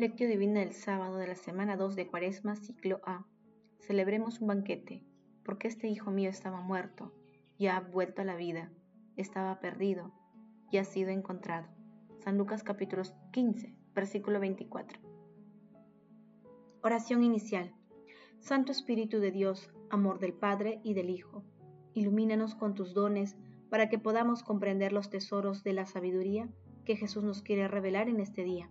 Lectio Divina del sábado de la semana 2 de Cuaresma, ciclo A. Celebremos un banquete, porque este hijo mío estaba muerto, y ha vuelto a la vida, estaba perdido, y ha sido encontrado. San Lucas capítulo 15, versículo 24. Oración inicial. Santo Espíritu de Dios, amor del Padre y del Hijo, ilumínanos con tus dones para que podamos comprender los tesoros de la sabiduría que Jesús nos quiere revelar en este día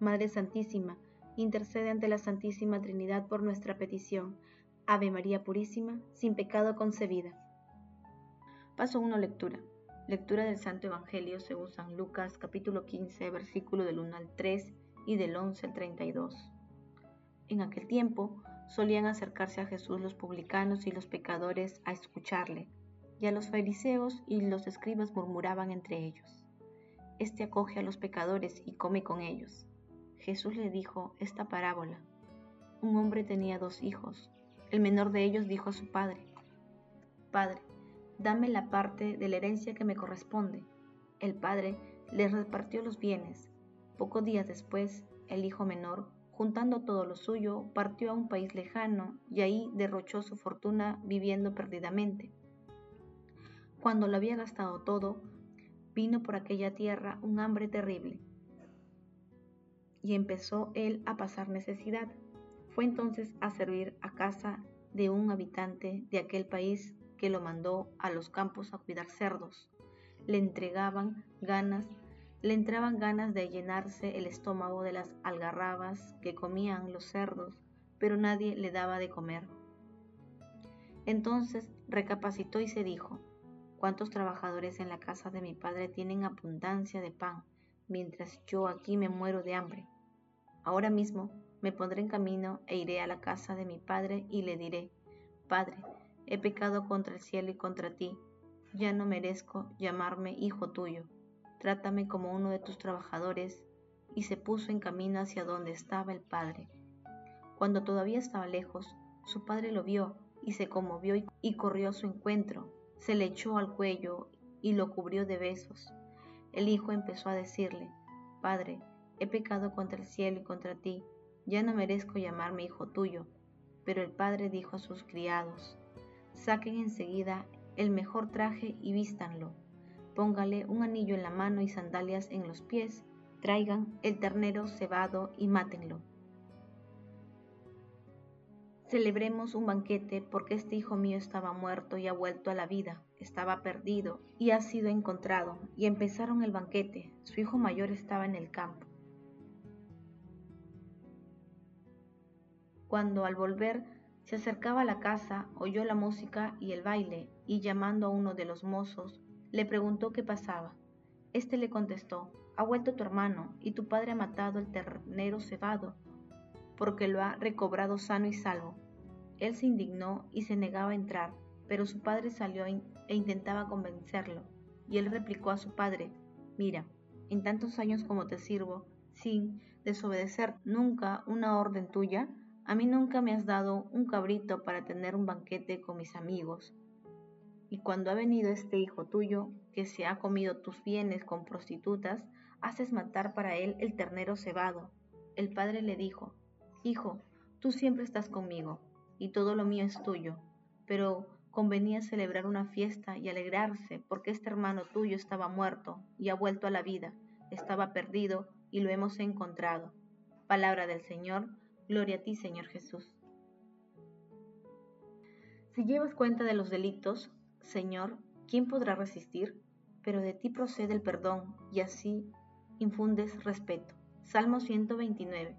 Madre Santísima, intercede ante la Santísima Trinidad por nuestra petición. Ave María Purísima, sin pecado concebida. Paso 1. Lectura. Lectura del Santo Evangelio según San Lucas, capítulo 15, versículo del 1 al 3 y del 11 al 32. En aquel tiempo solían acercarse a Jesús los publicanos y los pecadores a escucharle, y a los fariseos y los escribas murmuraban entre ellos. Este acoge a los pecadores y come con ellos. Jesús le dijo esta parábola. Un hombre tenía dos hijos. El menor de ellos dijo a su padre, Padre, dame la parte de la herencia que me corresponde. El padre le repartió los bienes. Pocos días después, el hijo menor, juntando todo lo suyo, partió a un país lejano y ahí derrochó su fortuna viviendo perdidamente. Cuando lo había gastado todo, vino por aquella tierra un hambre terrible y empezó él a pasar necesidad. Fue entonces a servir a casa de un habitante de aquel país que lo mandó a los campos a cuidar cerdos. Le entregaban ganas, le entraban ganas de llenarse el estómago de las algarrabas que comían los cerdos, pero nadie le daba de comer. Entonces recapacitó y se dijo, ¿cuántos trabajadores en la casa de mi padre tienen abundancia de pan, mientras yo aquí me muero de hambre? Ahora mismo me pondré en camino e iré a la casa de mi padre y le diré, Padre, he pecado contra el cielo y contra ti, ya no merezco llamarme hijo tuyo, trátame como uno de tus trabajadores, y se puso en camino hacia donde estaba el padre. Cuando todavía estaba lejos, su padre lo vio y se conmovió y corrió a su encuentro, se le echó al cuello y lo cubrió de besos. El hijo empezó a decirle, Padre, he pecado contra el cielo y contra ti, ya no merezco llamarme hijo tuyo. Pero el padre dijo a sus criados, saquen enseguida el mejor traje y vístanlo, póngale un anillo en la mano y sandalias en los pies, traigan el ternero cebado y mátenlo. Celebremos un banquete porque este hijo mío estaba muerto y ha vuelto a la vida, estaba perdido y ha sido encontrado, y empezaron el banquete. Su hijo mayor estaba en el campo. Cuando al volver se acercaba a la casa, oyó la música y el baile, y llamando a uno de los mozos, le preguntó qué pasaba. Este le contestó, ha vuelto tu hermano, y tu padre ha matado el ternero cebado, porque lo ha recobrado sano y salvo. Él se indignó y se negaba a entrar, pero su padre salió e intentaba convencerlo, y él replicó a su padre, mira, en tantos años como te sirvo, sin desobedecer nunca una orden tuya, a mí nunca me has dado un cabrito para tener un banquete con mis amigos. Y cuando ha venido este hijo tuyo, que se ha comido tus bienes con prostitutas, haces matar para él el ternero cebado. El padre le dijo, Hijo, tú siempre estás conmigo, y todo lo mío es tuyo, pero convenía celebrar una fiesta y alegrarse porque este hermano tuyo estaba muerto y ha vuelto a la vida, estaba perdido y lo hemos encontrado. Palabra del Señor, Gloria a ti, Señor Jesús. Si llevas cuenta de los delitos, Señor, ¿quién podrá resistir? Pero de ti procede el perdón y así infundes respeto. Salmo 129.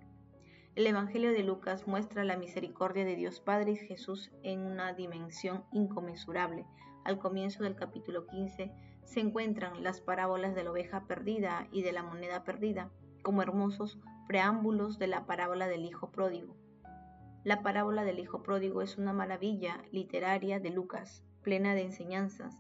El Evangelio de Lucas muestra la misericordia de Dios Padre y Jesús en una dimensión inconmensurable. Al comienzo del capítulo 15 se encuentran las parábolas de la oveja perdida y de la moneda perdida como hermosos preámbulos de la parábola del Hijo Pródigo. La parábola del Hijo Pródigo es una maravilla literaria de Lucas, plena de enseñanzas,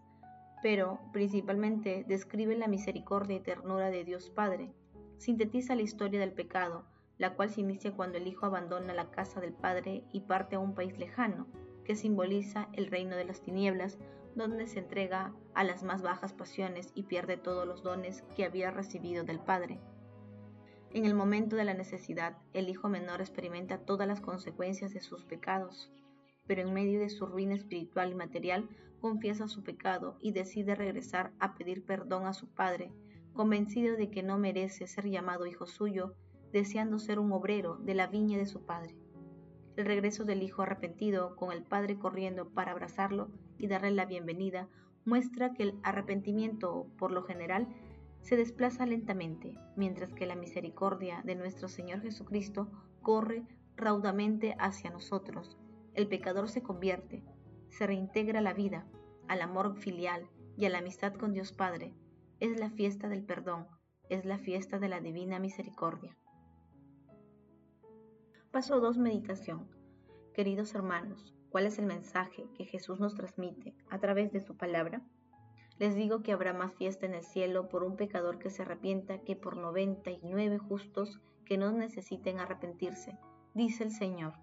pero principalmente describe la misericordia y ternura de Dios Padre. Sintetiza la historia del pecado, la cual se inicia cuando el Hijo abandona la casa del Padre y parte a un país lejano, que simboliza el reino de las tinieblas, donde se entrega a las más bajas pasiones y pierde todos los dones que había recibido del Padre. En el momento de la necesidad, el hijo menor experimenta todas las consecuencias de sus pecados, pero en medio de su ruina espiritual y material confiesa su pecado y decide regresar a pedir perdón a su padre, convencido de que no merece ser llamado hijo suyo, deseando ser un obrero de la viña de su padre. El regreso del hijo arrepentido, con el padre corriendo para abrazarlo y darle la bienvenida, muestra que el arrepentimiento, por lo general, se desplaza lentamente, mientras que la misericordia de nuestro Señor Jesucristo corre raudamente hacia nosotros. El pecador se convierte, se reintegra a la vida, al amor filial y a la amistad con Dios Padre. Es la fiesta del perdón, es la fiesta de la divina misericordia. Paso 2. Meditación. Queridos hermanos, ¿cuál es el mensaje que Jesús nos transmite a través de su palabra? Les digo que habrá más fiesta en el cielo por un pecador que se arrepienta que por noventa y nueve justos que no necesiten arrepentirse, dice el Señor.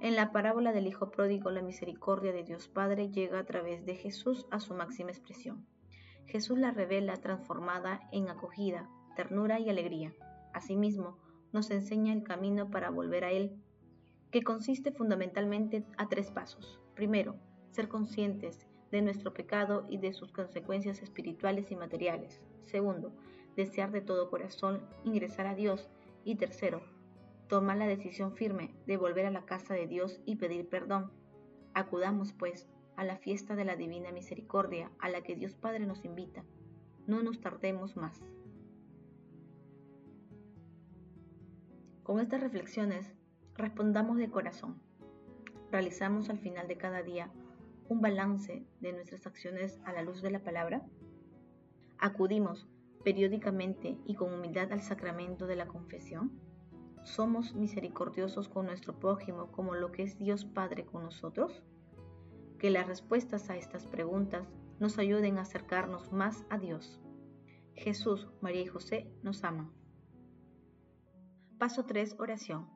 En la parábola del Hijo Pródigo, la misericordia de Dios Padre llega a través de Jesús a su máxima expresión. Jesús la revela transformada en acogida, ternura y alegría. Asimismo, nos enseña el camino para volver a Él, que consiste fundamentalmente a tres pasos. Primero, ser conscientes de nuestro pecado y de sus consecuencias espirituales y materiales. Segundo, desear de todo corazón ingresar a Dios. Y tercero, tomar la decisión firme de volver a la casa de Dios y pedir perdón. Acudamos, pues, a la fiesta de la divina misericordia a la que Dios Padre nos invita. No nos tardemos más. Con estas reflexiones, respondamos de corazón. Realizamos al final de cada día un balance de nuestras acciones a la luz de la palabra? ¿Acudimos periódicamente y con humildad al sacramento de la confesión? ¿Somos misericordiosos con nuestro prójimo como lo que es Dios Padre con nosotros? Que las respuestas a estas preguntas nos ayuden a acercarnos más a Dios. Jesús, María y José nos aman. Paso 3. Oración.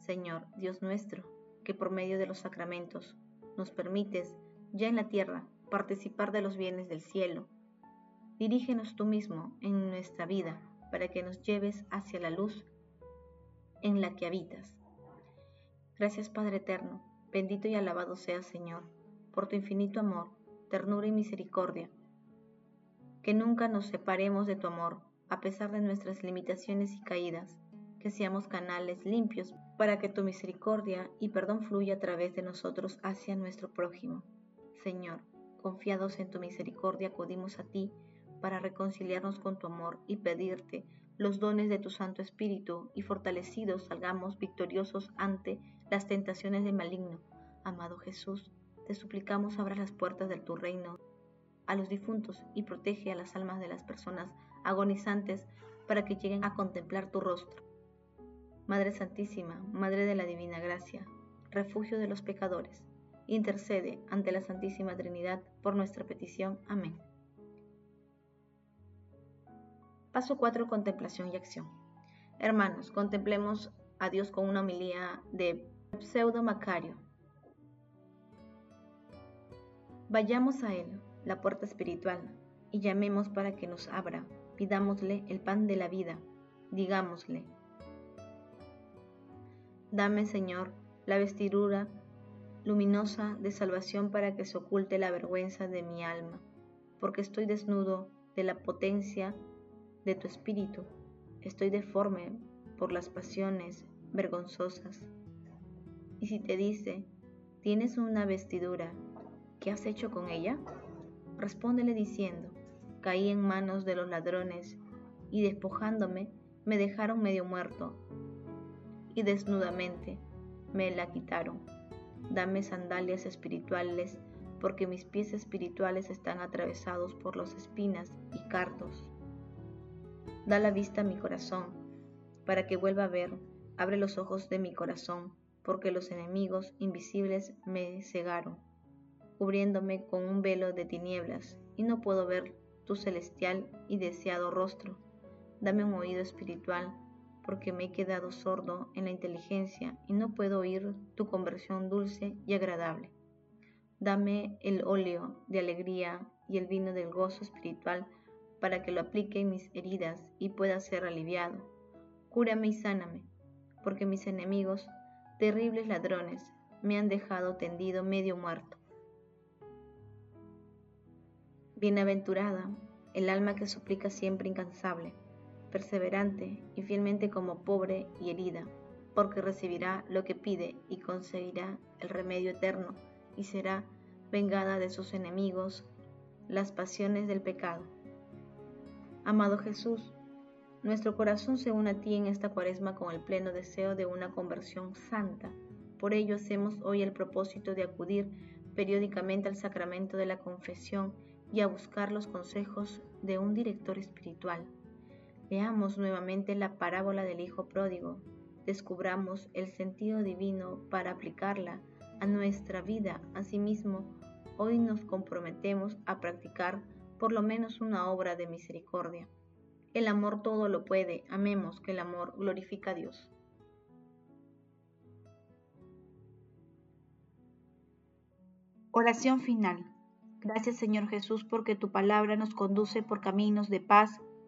Señor, Dios nuestro, que por medio de los sacramentos nos permites, ya en la tierra, participar de los bienes del cielo. Dirígenos tú mismo en nuestra vida para que nos lleves hacia la luz en la que habitas. Gracias Padre Eterno, bendito y alabado seas Señor, por tu infinito amor, ternura y misericordia. Que nunca nos separemos de tu amor, a pesar de nuestras limitaciones y caídas que seamos canales limpios para que tu misericordia y perdón fluya a través de nosotros hacia nuestro prójimo. Señor, confiados en tu misericordia, acudimos a ti para reconciliarnos con tu amor y pedirte los dones de tu Santo Espíritu y fortalecidos salgamos victoriosos ante las tentaciones del maligno. Amado Jesús, te suplicamos abra las puertas de tu reino a los difuntos y protege a las almas de las personas agonizantes para que lleguen a contemplar tu rostro. Madre Santísima, Madre de la Divina Gracia, refugio de los pecadores, intercede ante la Santísima Trinidad por nuestra petición. Amén. Paso 4. Contemplación y acción. Hermanos, contemplemos a Dios con una homilía de Pseudo Macario. Vayamos a Él, la puerta espiritual, y llamemos para que nos abra. Pidámosle el pan de la vida. Digámosle, Dame, Señor, la vestidura luminosa de salvación para que se oculte la vergüenza de mi alma, porque estoy desnudo de la potencia de tu espíritu, estoy deforme por las pasiones vergonzosas. Y si te dice, tienes una vestidura, ¿qué has hecho con ella? Respóndele diciendo, caí en manos de los ladrones y despojándome me dejaron medio muerto y desnudamente me la quitaron. Dame sandalias espirituales, porque mis pies espirituales están atravesados por las espinas y cardos. Da la vista a mi corazón, para que vuelva a ver. Abre los ojos de mi corazón, porque los enemigos invisibles me cegaron, cubriéndome con un velo de tinieblas, y no puedo ver tu celestial y deseado rostro. Dame un oído espiritual porque me he quedado sordo en la inteligencia y no puedo oír tu conversión dulce y agradable. Dame el óleo de alegría y el vino del gozo espiritual para que lo aplique en mis heridas y pueda ser aliviado. cúrame y sáname, porque mis enemigos, terribles ladrones, me han dejado tendido medio muerto. Bienaventurada el alma que suplica siempre incansable, perseverante y fielmente como pobre y herida, porque recibirá lo que pide y conseguirá el remedio eterno y será vengada de sus enemigos las pasiones del pecado. Amado Jesús, nuestro corazón se une a ti en esta cuaresma con el pleno deseo de una conversión santa. Por ello hacemos hoy el propósito de acudir periódicamente al sacramento de la confesión y a buscar los consejos de un director espiritual. Leamos nuevamente la parábola del Hijo Pródigo, descubramos el sentido divino para aplicarla a nuestra vida. Asimismo, hoy nos comprometemos a practicar por lo menos una obra de misericordia. El amor todo lo puede, amemos que el amor glorifica a Dios. Oración final. Gracias Señor Jesús porque tu palabra nos conduce por caminos de paz,